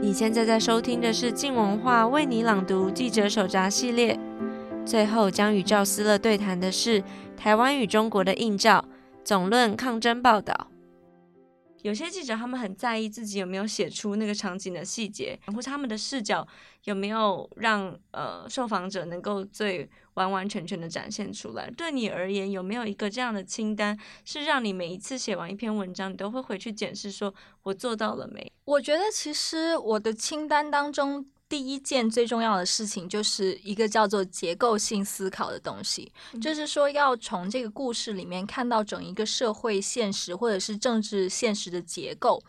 你现在在收听的是静文化为你朗读记者手札系列。最后将与赵思乐对谈的是台湾与中国的映照，总论抗争报道。有些记者他们很在意自己有没有写出那个场景的细节，或是他们的视角有没有让呃受访者能够最完完全全的展现出来。对你而言，有没有一个这样的清单，是让你每一次写完一篇文章，你都会回去检视，说我做到了没？我觉得其实我的清单当中。第一件最重要的事情，就是一个叫做结构性思考的东西，嗯、就是说要从这个故事里面看到整一个社会现实或者是政治现实的结构。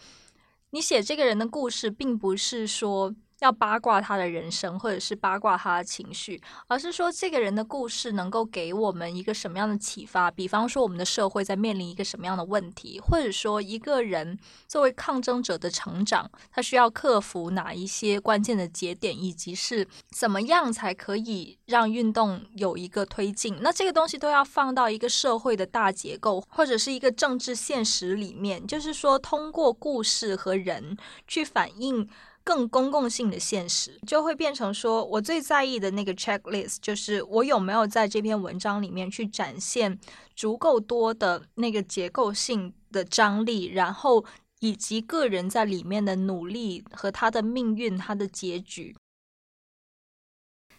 你写这个人的故事，并不是说。要八卦他的人生，或者是八卦他的情绪，而是说这个人的故事能够给我们一个什么样的启发？比方说，我们的社会在面临一个什么样的问题，或者说一个人作为抗争者的成长，他需要克服哪一些关键的节点，以及是怎么样才可以让运动有一个推进？那这个东西都要放到一个社会的大结构，或者是一个政治现实里面，就是说通过故事和人去反映。更公共性的现实，就会变成说，我最在意的那个 checklist，就是我有没有在这篇文章里面去展现足够多的那个结构性的张力，然后以及个人在里面的努力和他的命运、他的结局。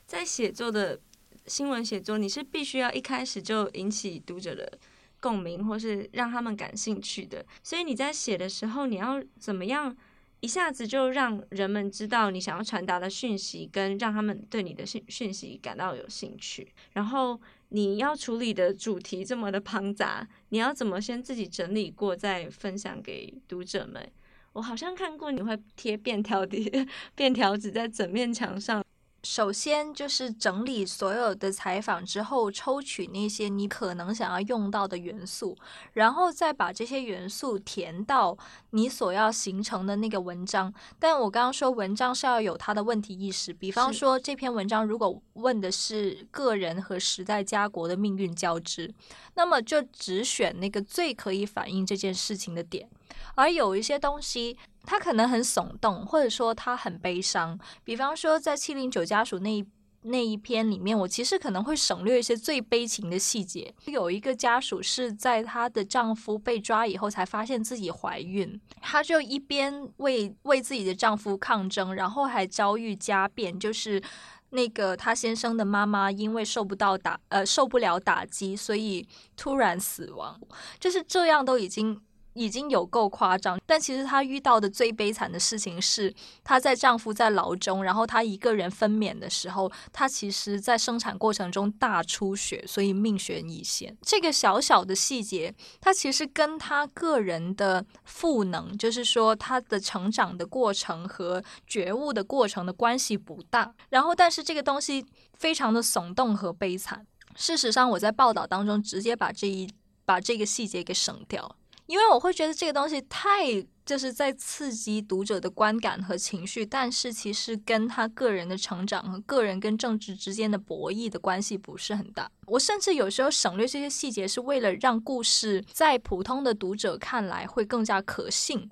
在写作的新闻写作，你是必须要一开始就引起读者的共鸣，或是让他们感兴趣的。所以你在写的时候，你要怎么样？一下子就让人们知道你想要传达的讯息，跟让他们对你的讯讯息感到有兴趣。然后你要处理的主题这么的庞杂，你要怎么先自己整理过再分享给读者们？我好像看过你会贴便条贴 便条纸在整面墙上。首先就是整理所有的采访之后，抽取那些你可能想要用到的元素，然后再把这些元素填到你所要形成的那个文章。但我刚刚说文章是要有它的问题意识，比方说这篇文章如果问的是个人和时代家国的命运交织，那么就只选那个最可以反映这件事情的点，而有一些东西。他可能很耸动，或者说他很悲伤。比方说，在七零九家属那一那一篇里面，我其实可能会省略一些最悲情的细节。有一个家属是在她的丈夫被抓以后才发现自己怀孕，她就一边为为自己的丈夫抗争，然后还遭遇家变，就是那个她先生的妈妈因为受不到打呃受不了打击，所以突然死亡。就是这样都已经。已经有够夸张，但其实她遇到的最悲惨的事情是，她在丈夫在牢中，然后她一个人分娩的时候，她其实在生产过程中大出血，所以命悬一线。这个小小的细节，她其实跟她个人的赋能，就是说她的成长的过程和觉悟的过程的关系不大。然后，但是这个东西非常的耸动和悲惨。事实上，我在报道当中直接把这一把这个细节给省掉。因为我会觉得这个东西太就是在刺激读者的观感和情绪，但是其实跟他个人的成长和个人跟政治之间的博弈的关系不是很大。我甚至有时候省略这些细节，是为了让故事在普通的读者看来会更加可信。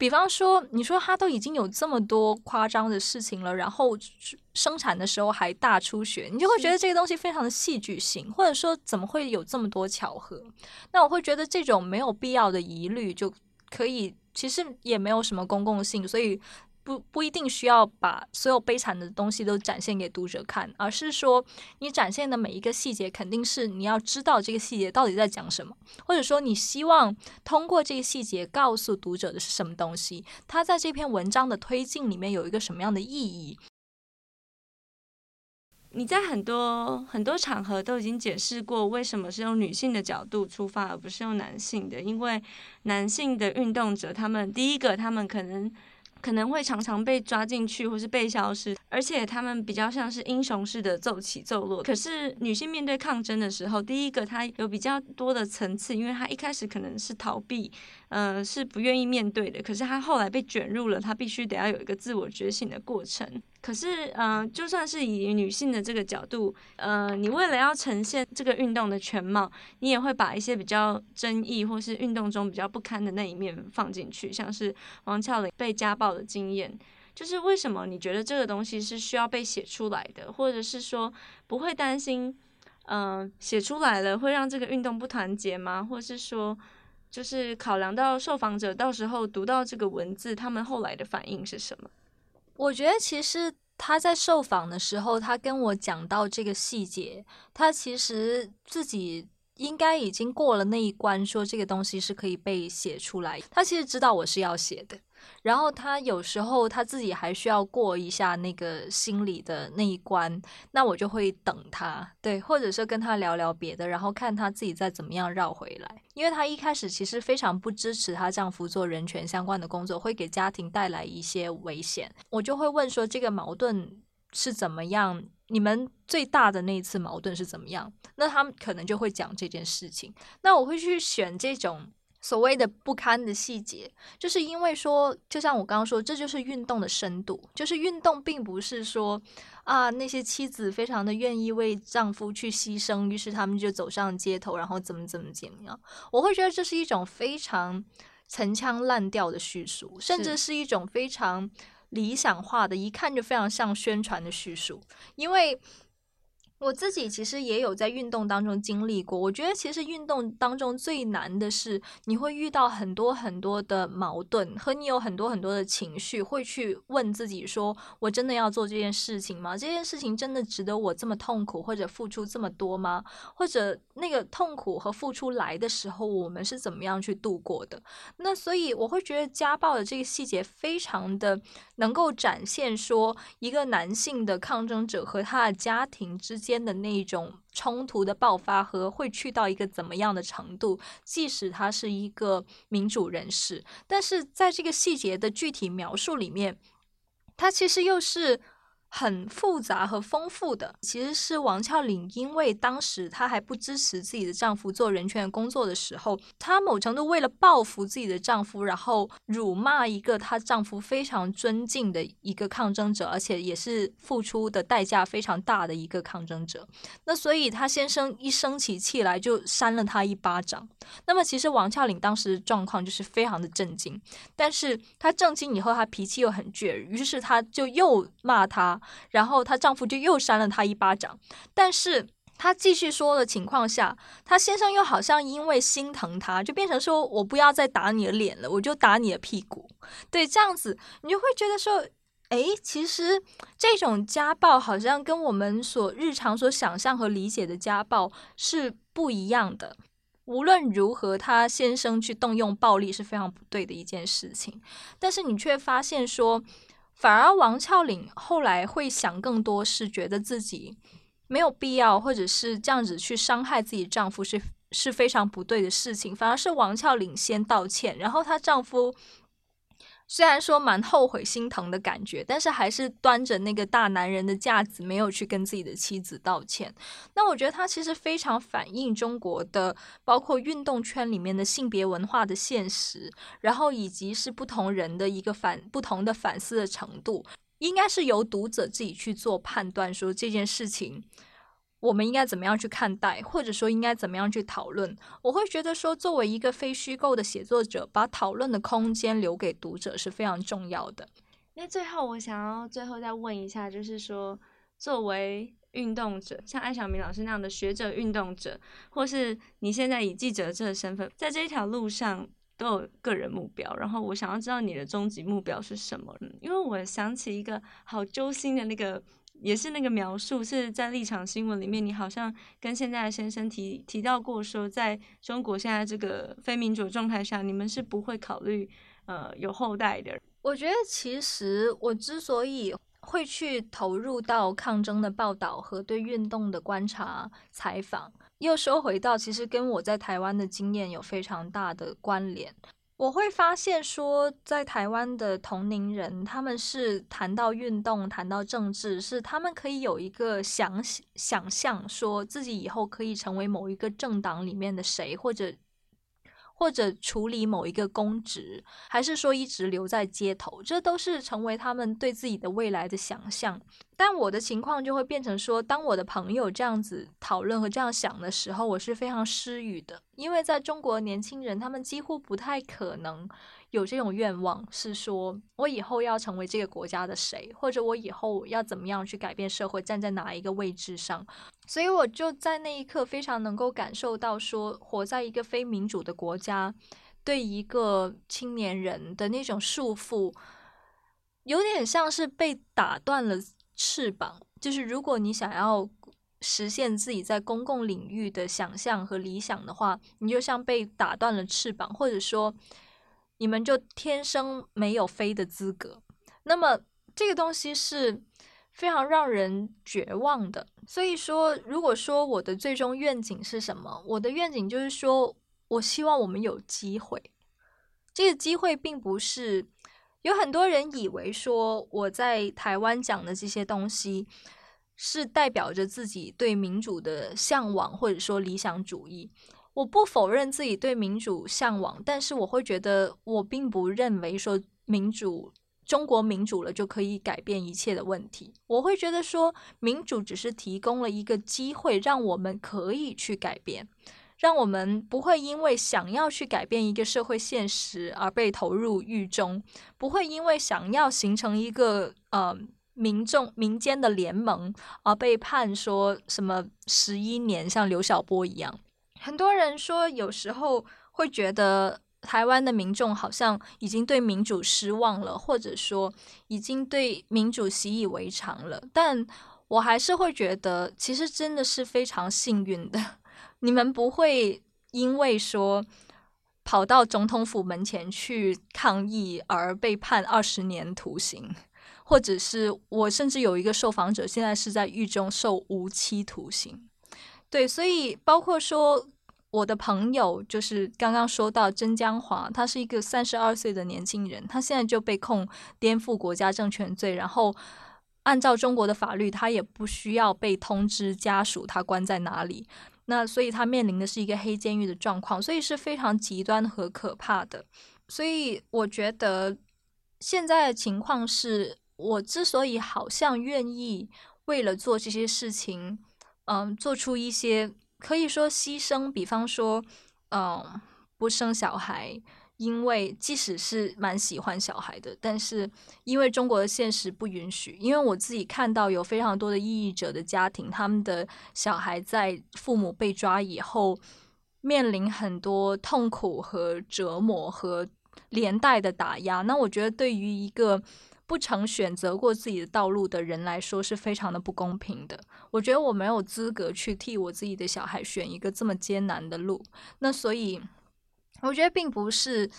比方说，你说他都已经有这么多夸张的事情了，然后生产的时候还大出血，你就会觉得这个东西非常的戏剧性，或者说怎么会有这么多巧合？那我会觉得这种没有必要的疑虑就可以，其实也没有什么公共性，所以。不不一定需要把所有悲惨的东西都展现给读者看，而是说你展现的每一个细节，肯定是你要知道这个细节到底在讲什么，或者说你希望通过这个细节告诉读者的是什么东西，它在这篇文章的推进里面有一个什么样的意义。你在很多很多场合都已经解释过，为什么是用女性的角度出发，而不是用男性的，因为男性的运动者，他们第一个，他们可能。可能会常常被抓进去，或是被消失，而且他们比较像是英雄式的奏起奏落。可是女性面对抗争的时候，第一个她有比较多的层次，因为她一开始可能是逃避。呃，是不愿意面对的。可是他后来被卷入了，他必须得要有一个自我觉醒的过程。可是，呃，就算是以女性的这个角度，呃，你为了要呈现这个运动的全貌，你也会把一些比较争议或是运动中比较不堪的那一面放进去，像是王俏玲被家暴的经验。就是为什么你觉得这个东西是需要被写出来的，或者是说不会担心，嗯、写出来了会让这个运动不团结吗？或是说，就是考量到受访者到时候读到这个文字，他们后来的反应是什么？我觉得其实他在受访的时候，他跟我讲到这个细节，他其实自己。应该已经过了那一关，说这个东西是可以被写出来。他其实知道我是要写的，然后他有时候他自己还需要过一下那个心理的那一关，那我就会等他，对，或者是跟他聊聊别的，然后看他自己再怎么样绕回来。因为他一开始其实非常不支持她丈夫做人权相关的工作，会给家庭带来一些危险。我就会问说，这个矛盾是怎么样？你们最大的那一次矛盾是怎么样？那他们可能就会讲这件事情。那我会去选这种所谓的不堪的细节，就是因为说，就像我刚刚说，这就是运动的深度。就是运动并不是说啊，那些妻子非常的愿意为丈夫去牺牲，于是他们就走上街头，然后怎么怎么怎么样。我会觉得这是一种非常陈腔滥调的叙述，甚至是一种非常。理想化的，一看就非常像宣传的叙述，因为。我自己其实也有在运动当中经历过。我觉得其实运动当中最难的是，你会遇到很多很多的矛盾，和你有很多很多的情绪，会去问自己说：我真的要做这件事情吗？这件事情真的值得我这么痛苦或者付出这么多吗？或者那个痛苦和付出来的时候，我们是怎么样去度过的？那所以我会觉得家暴的这个细节非常的能够展现说，一个男性的抗争者和他的家庭之间。间的那一种冲突的爆发和会去到一个怎么样的程度，即使他是一个民主人士，但是在这个细节的具体描述里面，他其实又是。很复杂和丰富的，其实是王俏玲，因为当时她还不支持自己的丈夫做人权工作的时候，她某程度为了报复自己的丈夫，然后辱骂一个她丈夫非常尊敬的一个抗争者，而且也是付出的代价非常大的一个抗争者。那所以她先生一生起气来就扇了她一巴掌。那么其实王俏玲当时的状况就是非常的震惊，但是她震惊以后，她脾气又很倔，于是她就又骂他。然后她丈夫就又扇了她一巴掌，但是她继续说的情况下，她先生又好像因为心疼她，就变成说我不要再打你的脸了，我就打你的屁股。对，这样子你就会觉得说，哎，其实这种家暴好像跟我们所日常所想象和理解的家暴是不一样的。无论如何，她先生去动用暴力是非常不对的一件事情，但是你却发现说。反而王俏岭后来会想更多，是觉得自己没有必要，或者是这样子去伤害自己丈夫是是非常不对的事情。反而是王俏岭先道歉，然后她丈夫。虽然说蛮后悔、心疼的感觉，但是还是端着那个大男人的架子，没有去跟自己的妻子道歉。那我觉得他其实非常反映中国的，包括运动圈里面的性别文化的现实，然后以及是不同人的一个反不同的反思的程度，应该是由读者自己去做判断，说这件事情。我们应该怎么样去看待，或者说应该怎么样去讨论？我会觉得说，作为一个非虚构的写作者，把讨论的空间留给读者是非常重要的。那最后，我想要最后再问一下，就是说，作为运动者，像艾晓明老师那样的学者运动者，或是你现在以记者这个身份，在这一条路上都有个人目标，然后我想要知道你的终极目标是什么？因为我想起一个好揪心的那个。也是那个描述是在立场新闻里面，你好像跟现在的先生提提到过，说在中国现在这个非民主状态下，你们是不会考虑呃有后代的。我觉得其实我之所以会去投入到抗争的报道和对运动的观察采访，又说回到其实跟我在台湾的经验有非常大的关联。我会发现说，在台湾的同龄人，他们是谈到运动、谈到政治，是他们可以有一个想想象，说自己以后可以成为某一个政党里面的谁，或者。或者处理某一个公职，还是说一直留在街头，这都是成为他们对自己的未来的想象。但我的情况就会变成说，当我的朋友这样子讨论和这样想的时候，我是非常失语的，因为在中国年轻人，他们几乎不太可能有这种愿望，是说我以后要成为这个国家的谁，或者我以后要怎么样去改变社会，站在哪一个位置上。所以我就在那一刻非常能够感受到，说活在一个非民主的国家，对一个青年人的那种束缚，有点像是被打断了翅膀。就是如果你想要实现自己在公共领域的想象和理想的话，你就像被打断了翅膀，或者说你们就天生没有飞的资格。那么这个东西是。非常让人绝望的。所以说，如果说我的最终愿景是什么，我的愿景就是说，我希望我们有机会。这个机会并不是有很多人以为说我在台湾讲的这些东西是代表着自己对民主的向往，或者说理想主义。我不否认自己对民主向往，但是我会觉得我并不认为说民主。中国民主了就可以改变一切的问题，我会觉得说民主只是提供了一个机会，让我们可以去改变，让我们不会因为想要去改变一个社会现实而被投入狱中，不会因为想要形成一个呃民众民间的联盟而被判说什么十一年，像刘晓波一样。很多人说有时候会觉得。台湾的民众好像已经对民主失望了，或者说已经对民主习以为常了。但我还是会觉得，其实真的是非常幸运的。你们不会因为说跑到总统府门前去抗议而被判二十年徒刑，或者是我甚至有一个受访者现在是在狱中受无期徒刑。对，所以包括说。我的朋友就是刚刚说到曾江华，他是一个三十二岁的年轻人，他现在就被控颠覆国家政权罪，然后按照中国的法律，他也不需要被通知家属他关在哪里，那所以他面临的是一个黑监狱的状况，所以是非常极端和可怕的。所以我觉得现在的情况是，我之所以好像愿意为了做这些事情，嗯，做出一些。可以说牺牲，比方说，嗯，不生小孩，因为即使是蛮喜欢小孩的，但是因为中国的现实不允许。因为我自己看到有非常多的异议者的家庭，他们的小孩在父母被抓以后，面临很多痛苦和折磨和连带的打压。那我觉得，对于一个不曾选择过自己的道路的人来说是非常的不公平的。我觉得我没有资格去替我自己的小孩选一个这么艰难的路。那所以，我觉得并不是，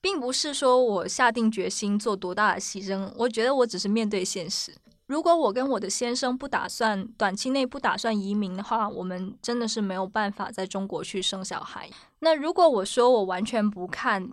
并不是说我下定决心做多大的牺牲。我觉得我只是面对现实。如果我跟我的先生不打算短期内不打算移民的话，我们真的是没有办法在中国去生小孩。那如果我说我完全不看。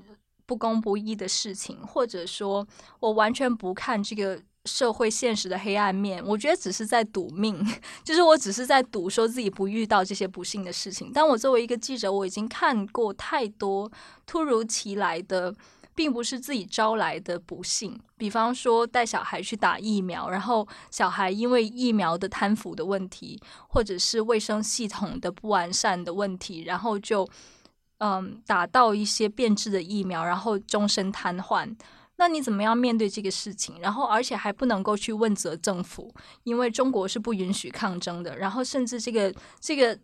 不公不义的事情，或者说我完全不看这个社会现实的黑暗面，我觉得只是在赌命，就是我只是在赌说自己不遇到这些不幸的事情。但我作为一个记者，我已经看过太多突如其来的，并不是自己招来的不幸。比方说带小孩去打疫苗，然后小孩因为疫苗的贪腐的问题，或者是卫生系统的不完善的问题，然后就。嗯，打到一些变质的疫苗，然后终身瘫痪，那你怎么样面对这个事情？然后，而且还不能够去问责政府，因为中国是不允许抗争的。然后，甚至这个这个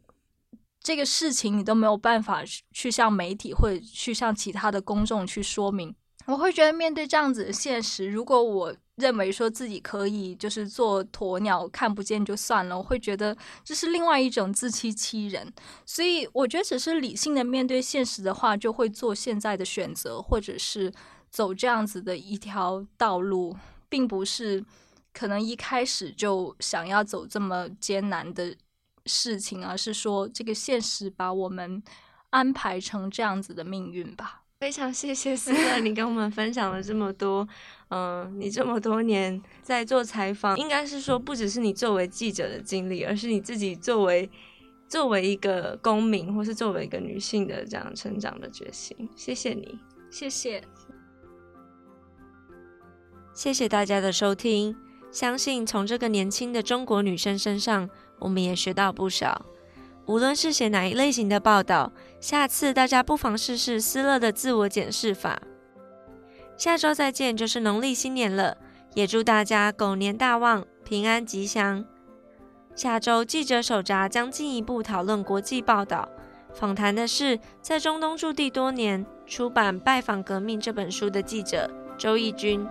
这个事情，你都没有办法去向媒体或者去向其他的公众去说明。我会觉得，面对这样子的现实，如果我认为说自己可以就是做鸵鸟看不见就算了，我会觉得这是另外一种自欺欺人。所以我觉得只是理性的面对现实的话，就会做现在的选择，或者是走这样子的一条道路，并不是可能一开始就想要走这么艰难的事情，而是说这个现实把我们安排成这样子的命运吧。非常谢谢思乐，你跟我们分享了这么多。嗯、呃，你这么多年在做采访，应该是说不只是你作为记者的经历，而是你自己作为作为一个公民，或是作为一个女性的这样成长的决心。谢谢你，谢谢，谢谢大家的收听。相信从这个年轻的中国女生身上，我们也学到不少。无论是写哪一类型的报道，下次大家不妨试试思乐的自我检视法。下周再见就是农历新年了，也祝大家狗年大旺，平安吉祥。下周记者手札将进一步讨论国际报道，访谈的是在中东驻地多年、出版《拜访革命》这本书的记者周奕君。